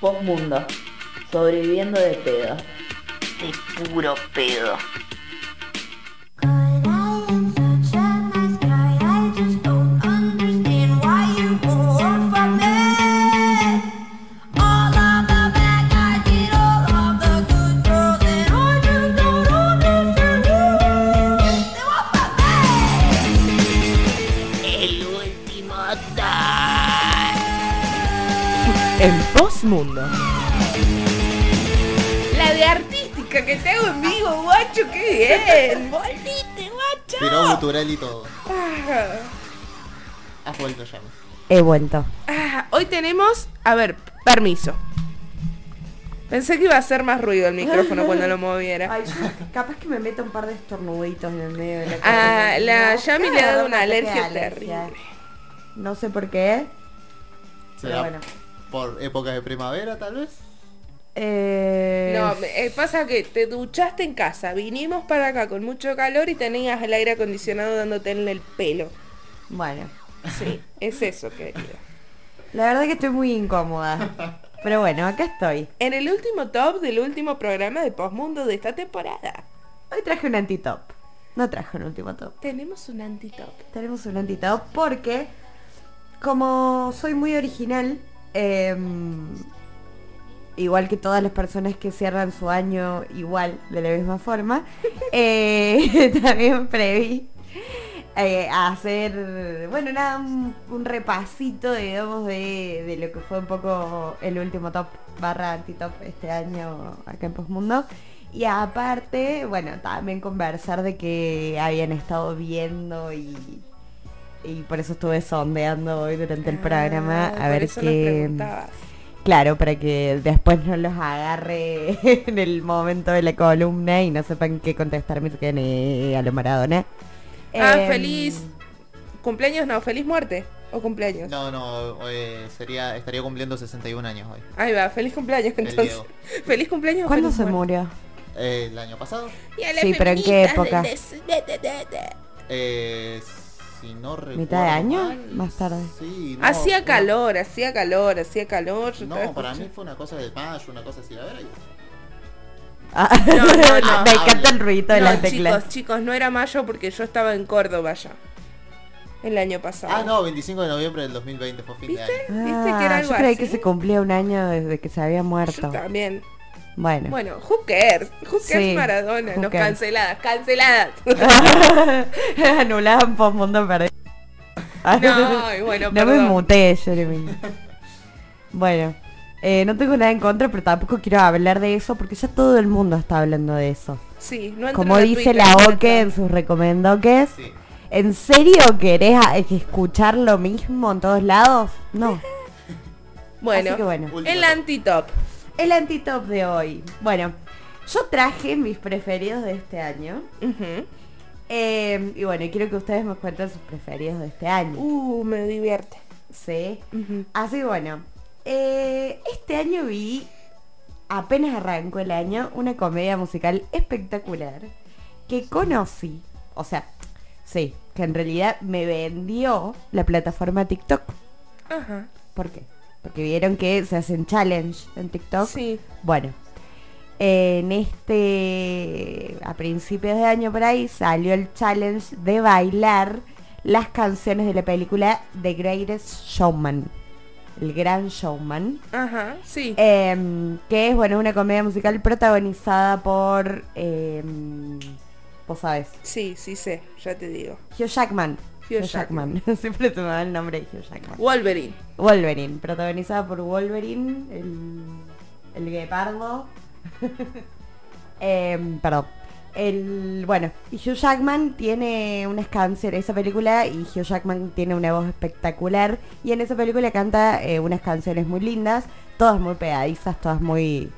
Postmundo. Sobreviviendo de pedo. De puro pedo. El Postmundo. La de artística que te hago en vivo, guacho, qué bien. Volviste, guacho. Tiró gutural y todo. Ah, Has vuelto ya. He vuelto. ah, hoy tenemos, a ver, permiso. Pensé que iba a hacer más ruido el micrófono cuando lo moviera. Ay, yo capaz que me meto un par de estornuditos en el medio de la Ah, la Yami le ha dado una alergia alergia. terrible. No sé por qué. Pero ¿Será bueno. Por épocas de primavera tal vez? Eh, No, eh, pasa que te duchaste en casa, vinimos para acá con mucho calor y tenías el aire acondicionado dándote en el pelo. Bueno, Sí, es eso, querida. la verdad que estoy muy incómoda. Pero bueno, acá estoy. En el último top del último programa de Postmundo de esta temporada, Hoy traje un antitop. No traje un último top. tenemos un antitop. Tenemos un antitop porque, como soy muy original, em, igual que todas las personas que cierran su año igual, de la misma forma, eh, también preví eh, hacer, bueno, nada, un, un repasito, digamos, de, de lo que fue un poco el último top barra antitop este año acá en Postmundo. Y aparte, bueno, también conversar de que habían estado viendo y, y por eso estuve sondeando hoy durante el programa Ah, a ver qué... Claro, para que después no los agarre en el momento de la columna y no sepan qué contestarme eh, a lo Maradona. Ah, Em, feliz cumpleaños, no, feliz muerte o cumpleaños. No, no, eh, sería, estaría cumpliendo 61 años hoy. Ahí va, feliz cumpleaños entonces. Feliz cumpleaños. ¿Cuándo feliz se muerte. murió? Eh, el año pasado. Y a las Sí, pero ¿en qué época? del des- de- de- de- de- Eh, si no recuerdo ¿Mitad de año? mal, Más tarde. Sí, no, Hacía fue- calor, hacía calor, hacía calor. yo No, para mí fue una cosa de mayo, una cosa así. A ver, ahí. Ah, No, no, no. Me encanta el ruido de No, las teclas. chicos, chicos, no era mayo porque yo estaba en Córdoba ya. El año pasado. Ah, no, 25 de noviembre del 2020 fue fin de ¿Viste? año. ¿Viste que era Ah, algo yo creí así? que se cumplía un año desde que se había Yo muerto. también. Bueno. Bueno, who cares? Who cares Sí, Maradona? who No, cares. canceladas, canceladas. Anulaban por mundo perdido. No, y bueno, no me muté, Jeremy. Bueno, eh, no tengo nada en contra, pero tampoco quiero hablar de eso porque ya todo el mundo está hablando de eso. Sí, no Como dice Twitter, la Oke en sus recomendoques. Sí. ¿En serio querés escuchar lo mismo en todos lados? No. Bueno, Así que bueno. El top. antitop. El antitop de hoy. Bueno, yo traje mis preferidos de este año. Eh, y bueno, quiero que ustedes me cuenten sus preferidos de este año. Uh, me divierte. Sí. Así bueno, eh, este año vi, apenas arrancó el año, una comedia musical espectacular que conocí. O sea, sí, que en realidad me vendió la plataforma TikTok. Ajá. ¿Por qué? Porque vieron que se hacen challenge en TikTok. Sí. Bueno, en este, a principios de año por ahí, salió el challenge de bailar las canciones de la película The Greatest Showman. El Gran Showman. Ajá, sí. em, que es, bueno, una comedia musical protagonizada por, em, vos sabés, Sí, sí sé, ya te digo. Hugh Jackman. Hugh Jackman. Siempre se me el nombre de Hugh Jackman. Wolverine. Wolverine, protagonizada por Wolverine, el, el guepardo. Em, perdón. El, bueno, y Hugh Jackman tiene unas canciones, esa película, y Hugh Jackman tiene una voz espectacular. Y en esa película canta eh, unas canciones muy lindas, todas muy pegadizas, todas muy,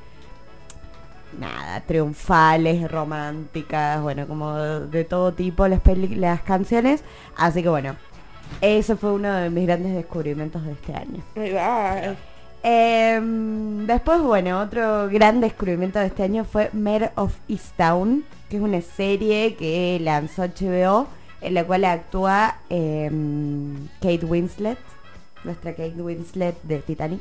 nada, triunfales, románticas, bueno, como de, de todo tipo las, peli- las canciones. Así que bueno, ese fue uno de mis grandes descubrimientos de este año. Va. Em, después, bueno, otro gran descubrimiento de este año fue Mare of Easttown, que es una serie que lanzó HBO, en la cual actúa em, Kate Winslet, nuestra Kate Winslet de Titanic.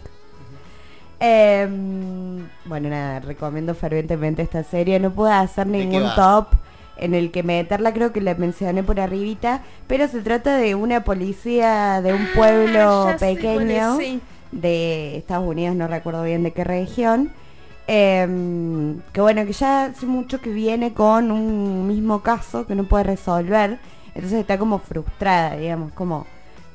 Em, bueno, nada, recomiendo fervientemente esta serie. No puedo hacer ¿De qué ningún top en el que meterla, creo que la mencioné por arribita, pero se trata de una policía de un pueblo Ah, cuál pequeño de Estados Unidos, no recuerdo bien de qué región. em, que bueno, que ya hace mucho que viene con un mismo caso que no puede resolver. Entonces está como frustrada, digamos, como,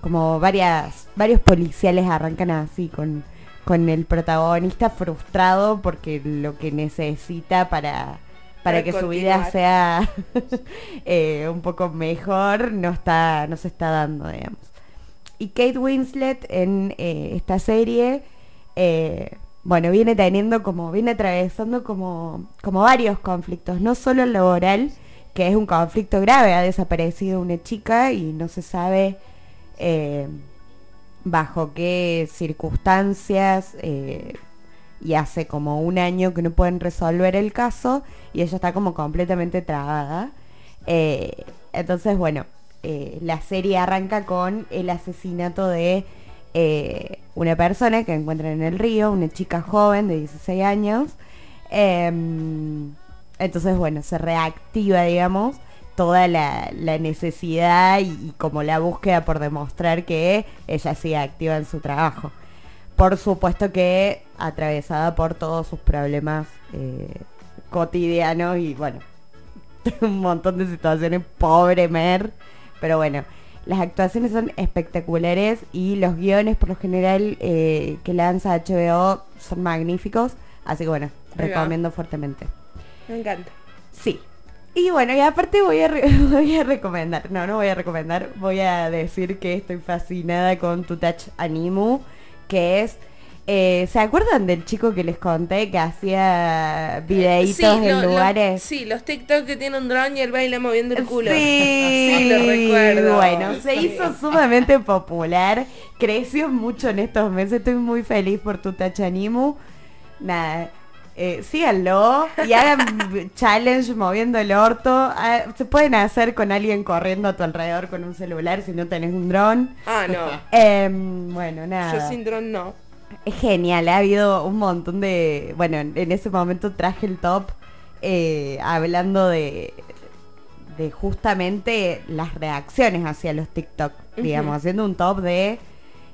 como varias, varios policiales arrancan así con, con el protagonista frustrado porque lo que necesita para, para Para que su vida sea eh, un poco mejor no está, no se está dando, digamos. Y Kate Winslet en eh, esta serie, eh, bueno, viene teniendo como, viene atravesando como, como varios conflictos, no solo el laboral, que es un conflicto grave, ha desaparecido una chica y no se sabe eh, bajo qué circunstancias eh, y hace como un año que no pueden resolver el caso y ella está como completamente trabada. Eh, entonces, bueno, eh, la serie arranca con el asesinato de una persona que encuentran en el río, una chica joven de 16 años. Em, entonces, bueno, se reactiva, digamos, toda la, la necesidad y, y como la búsqueda por demostrar que ella sigue activa en su trabajo. Por supuesto que atravesada por todos sus problemas eh, cotidianos y bueno, un montón de situaciones, pobre Mer. Pero bueno, las actuaciones son espectaculares y los guiones por lo general eh, que lanza HBO son magníficos. Así que bueno, recomiendo fuertemente. Me encanta. Sí. Y bueno, y aparte voy a, voy a recomendar, no, no voy a recomendar, voy a decir que estoy fascinada con Tu Touch Animu, que es, eh, ¿se acuerdan del chico que les conté que hacía videitos Sí, en lo- lo- lugares? sí, los TikTok que tiene un dron y él baila moviendo el culo. Sí, Sí, lo recuerdo. Bueno, se Sí. hizo sumamente popular, creció mucho en estos meses, estoy muy feliz por tu Tachanimu. Nada, eh, síganlo y hagan challenge moviendo el orto. Ah, se pueden hacer con alguien corriendo a tu alrededor con un celular si no tenés un dron. Ah, no. Em, bueno, nada. Yo sin dron no. Es genial, ha habido un montón de... Bueno, en ese momento traje el top eh, hablando de, de justamente las reacciones hacia los TikTok, digamos, haciendo un top de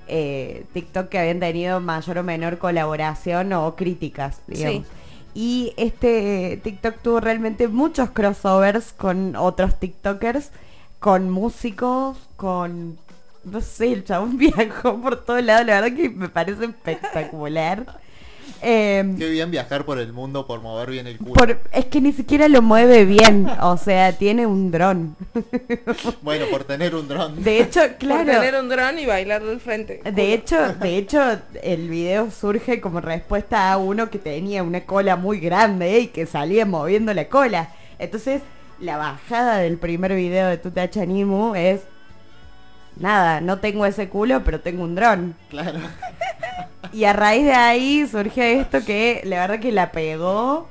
eh, TikTok que habían tenido mayor o menor colaboración o críticas, digamos. Y este TikTok tuvo realmente muchos crossovers con otros TikTokers, con músicos, con... No sé, el chabón viajó por todos lados, la verdad que me parece espectacular. Em, Qué bien viajar por el mundo por mover bien el culo. por- es que ni siquiera lo mueve bien, o sea, tiene un dron. Bueno, por tener un dron. De hecho, Por claro. tener un dron y bailar del frente. De hecho, de hecho, el video surge como respuesta a uno que tenía una cola muy grande y que salía moviendo la cola. Entonces, la bajada del primer video de Tutachanimu es nada, no tengo ese culo, pero tengo un dron. Claro. Y a raíz de ahí surge esto que la verdad que la pegó.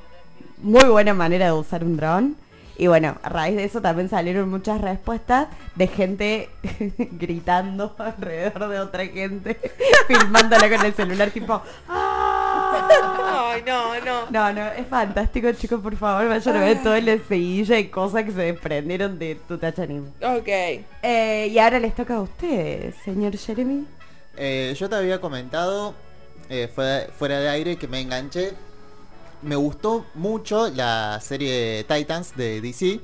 Muy buena manera de usar un dron. Y bueno, a raíz de eso también salieron muchas respuestas de gente gritando alrededor de otra gente, filmándola con el celular tipo... "¡Ah!". Ay, no, no. No, no, es fantástico, chicos, por favor, vayan a ver todo el seguilla y cosas que se desprendieron de tu tachanismo. Ok. Eh, y ahora les toca a ustedes, señor Jeremy. Eh, yo te había comentado eh, fuera, fuera de aire que me enganché. Me gustó mucho la serie Titans de DC.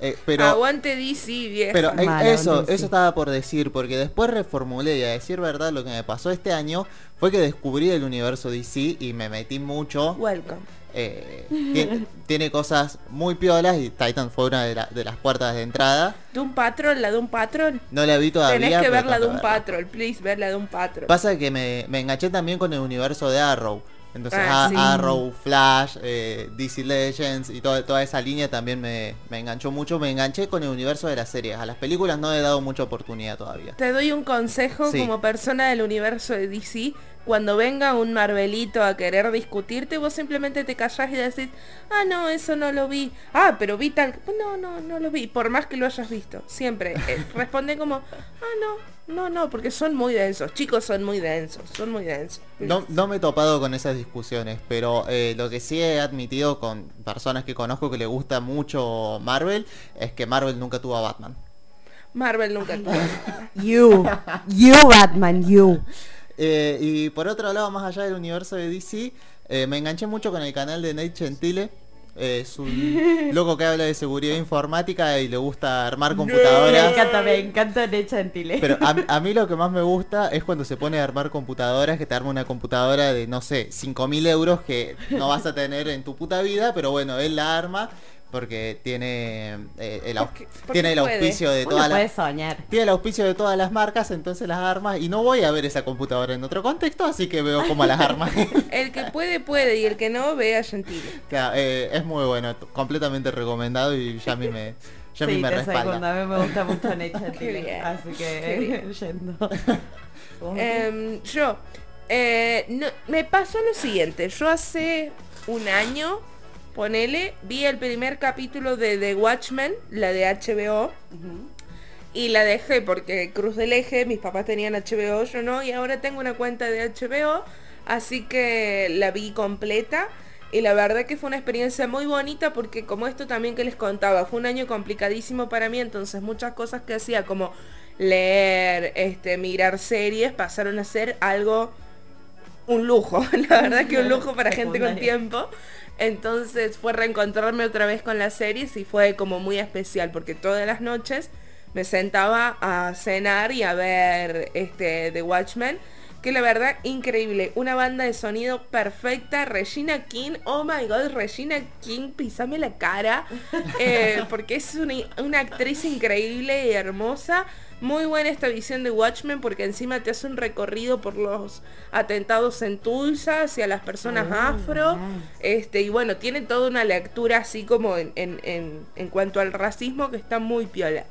eh, pero Aguante DC, vieja. pero eh, eso, eso estaba por decir, porque después reformulé y a decir verdad lo que me pasó este año fue que descubrí el universo DC y me metí mucho. Welcome. Eh, tiene, tiene cosas muy piolas y Titan fue una de, la- de las puertas de entrada. Doom Patrol, la Doom Patrol. No la vi todavía. Tenés que ver la que verla. Patrol, please, ver la Doom Patrol. Pasa que me, me enganché también con el universo de Arrow. Entonces Ah, A- sí. Arrow, Flash, eh, DC Legends y toda, toda esa línea también me, me enganchó mucho. Me enganché con el universo de las series. A las películas no he dado mucha oportunidad todavía. Te doy un consejo Sí. como persona del universo de DC. Cuando venga un Marvelito a querer discutirte, vos simplemente te callás y decís, ah, no, eso no lo vi. Ah, pero vi tal... No, no, no lo vi. Por más que lo hayas visto. Siempre. eh, responde como, ah, no, no, no, porque son muy densos. Chicos, son muy densos. Son muy densos. No, no me he topado con esas discusiones, pero eh, lo que sí he admitido con personas que conozco que le gusta mucho Marvel es que Marvel nunca tuvo a Batman. Marvel nunca tuvo. You. You, Batman, you. Eh, y por otro lado, más allá del universo de DC, eh, me enganché mucho con el canal de Nate Gentile. Eh, es un loco que habla de seguridad informática y le gusta armar Me computadoras. encanta, me encanta Ned Gentile. Pero a, a mí lo que más me gusta es cuando se pone a armar computadoras, que te arma una computadora de, no sé, 5.000 euros que no vas a tener en tu puta vida, pero bueno, él la arma porque tiene, eh, el, Porque- porque tiene el puede. auspicio de todas las... soñar. Tiene el auspicio de todas las marcas, entonces las armas y no voy a ver esa computadora en otro contexto, así que veo como las armas. El que puede, puede. Y el que no, ve a Gentile. Claro, eh, es muy bueno, completamente recomendado y ya a mí me, ya a mí me respalda. a mí me gusta mucho bien. Así que, yendo. Em, yo, eh, no- me pasó lo siguiente. Yo hace un año, ponele, vi el primer capítulo de The Watchmen, la de HBO. Y la dejé porque Cruz del Eje, mis papás tenían HBO, yo no, y ahora tengo una cuenta de HBO, así que la vi completa. Y la verdad que fue una experiencia muy bonita porque como esto también que les contaba, fue un año complicadísimo para mí, entonces muchas cosas que hacía como leer, este, mirar series, pasaron a ser algo, un lujo, la verdad que un lujo para gente con tiempo. Entonces fue reencontrarme otra vez con las series y fue como muy especial porque todas las noches me sentaba a cenar y a ver este The Watchmen. Que la verdad, increíble. Una banda de sonido perfecta. Regina King. Oh my god, Regina King, pisame la cara. Eh, porque es una, una actriz increíble y hermosa. Muy buena esta visión de Watchmen porque encima te hace un recorrido por los atentados en Tulsa hacia las personas afro. Este, y bueno, tiene toda una lectura así como en, en- en- en cuanto al racismo que está muy piola.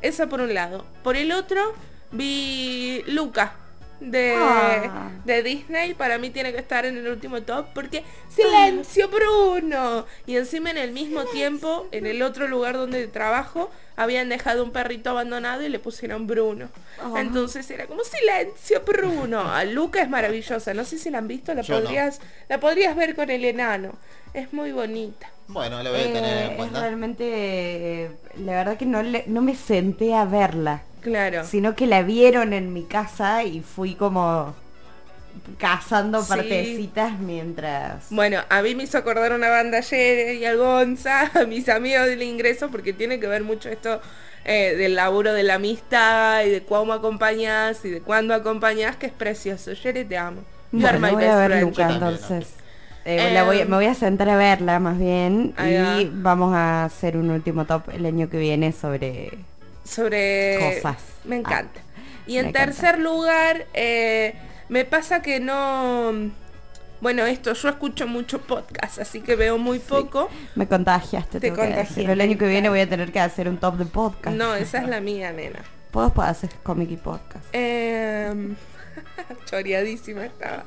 Esa por un lado. Por el otro, vi Luca. De, Ah. de Disney para mí tiene que estar en el último top porque silencio Bruno y encima en el mismo tiempo en el otro lugar donde trabajo habían dejado un perrito abandonado y le pusieron Bruno. Oh. entonces era como silencio Bruno a Luca es maravillosa. No sé si la han visto la Yo no. podrías la podrías ver con el enano. Es muy bonita. Bueno, lo voy a tener Eh, en es cuenta. realmente, eh, la verdad que no, le- no me senté a verla, claro sino que la vieron en mi casa y fui como cazando Sí. partecitas mientras... Bueno, a mí me hizo acordar una banda ayer y a Gonza, a mis amigos del ingreso, porque tiene que ver mucho esto eh, del laburo de la amistad y de cómo acompañas y de cuándo acompañas, que es precioso. Yere, te amo. You are Bueno, my voy a best ver friend. Luca Yo también, entonces. Eh, la voy- me voy a sentar a verla más bien y va. vamos a hacer un último top el año que viene sobre... sobre Cosas. me Ah, encanta y en encanta. tercer lugar eh, me pasa que no bueno esto yo escucho mucho podcast así que veo muy poco Me contagiaste, Te decirlo. El año que viene voy a tener que hacer un top de podcast. no esa es la mía nena Puedo hacer comic y podcast. Em, choreadísima estaba.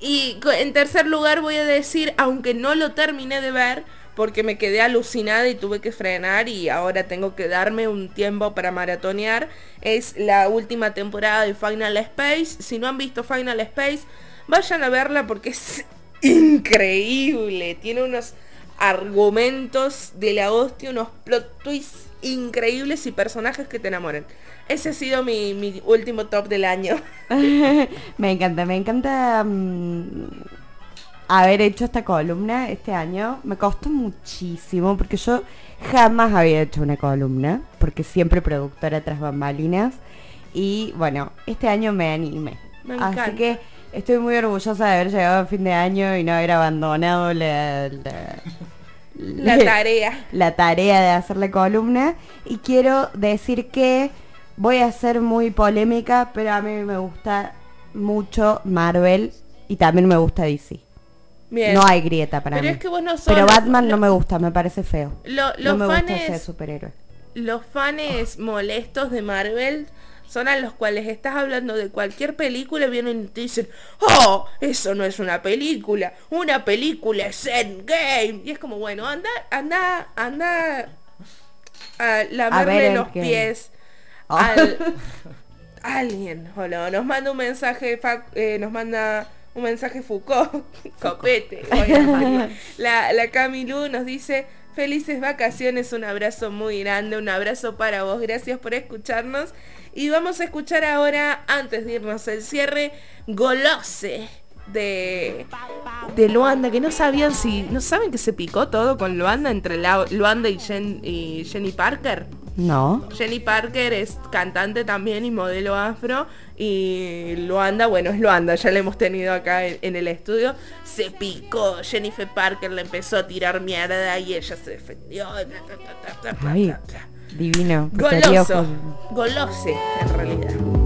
Y en tercer lugar voy a decir, aunque no lo terminé de ver, porque me quedé alucinada y tuve que frenar y ahora tengo que darme un tiempo para maratonear, es la última temporada de Final Space. Si no han visto Final Space, vayan a verla porque es increíble. Tiene unos argumentos de la hostia, unos plot twists increíbles y personajes que te enamoran. Ese ha sido mi, mi último top del año. me encanta, me encanta mm, haber hecho esta columna este año. Me costó muchísimo porque yo jamás había hecho una columna, porque siempre productora tras bambalinas. Y bueno, este año me animé. Me Así que estoy muy orgullosa de haber llegado a fin de año y no haber abandonado la, la- La tarea. la tarea de hacer la columna y quiero decir que voy a ser muy polémica, pero a mí me gusta mucho Marvel y también me gusta DC. Bien. No hay grieta para Pero mí. es que vos no sos pero Batman no me gusta, me parece feo. Lo- no los me gusta fanes- superhéroe. Los fans molestos de Marvel son a los cuales estás hablando de cualquier película, vienen y te dicen, oh, eso no es una película, una película es Endgame. Y es como, bueno, anda, anda, anda a lavarle los pies Oh. al alguien. O no, nos manda un mensaje, eh, nos manda un mensaje Foucault, copete. la, la Camilu nos dice, felices vacaciones, un abrazo muy grande, un abrazo para vos, gracias por escucharnos. Y vamos a escuchar ahora, antes de irnos el cierre, Golose de, de Luanda, que no sabían si, no saben que se picó todo con Luanda entre la- Luanda y, Jen- y Jenny Parker. No. Jenny Parker es cantante también y modelo afro. Y Luanda, bueno, es Luanda, ya la hemos tenido acá en, en el estudio. Se picó, Jennifer Parker le empezó a tirar mierda y ella se defendió. Ay, divino. Goloso, ojos. golose en realidad.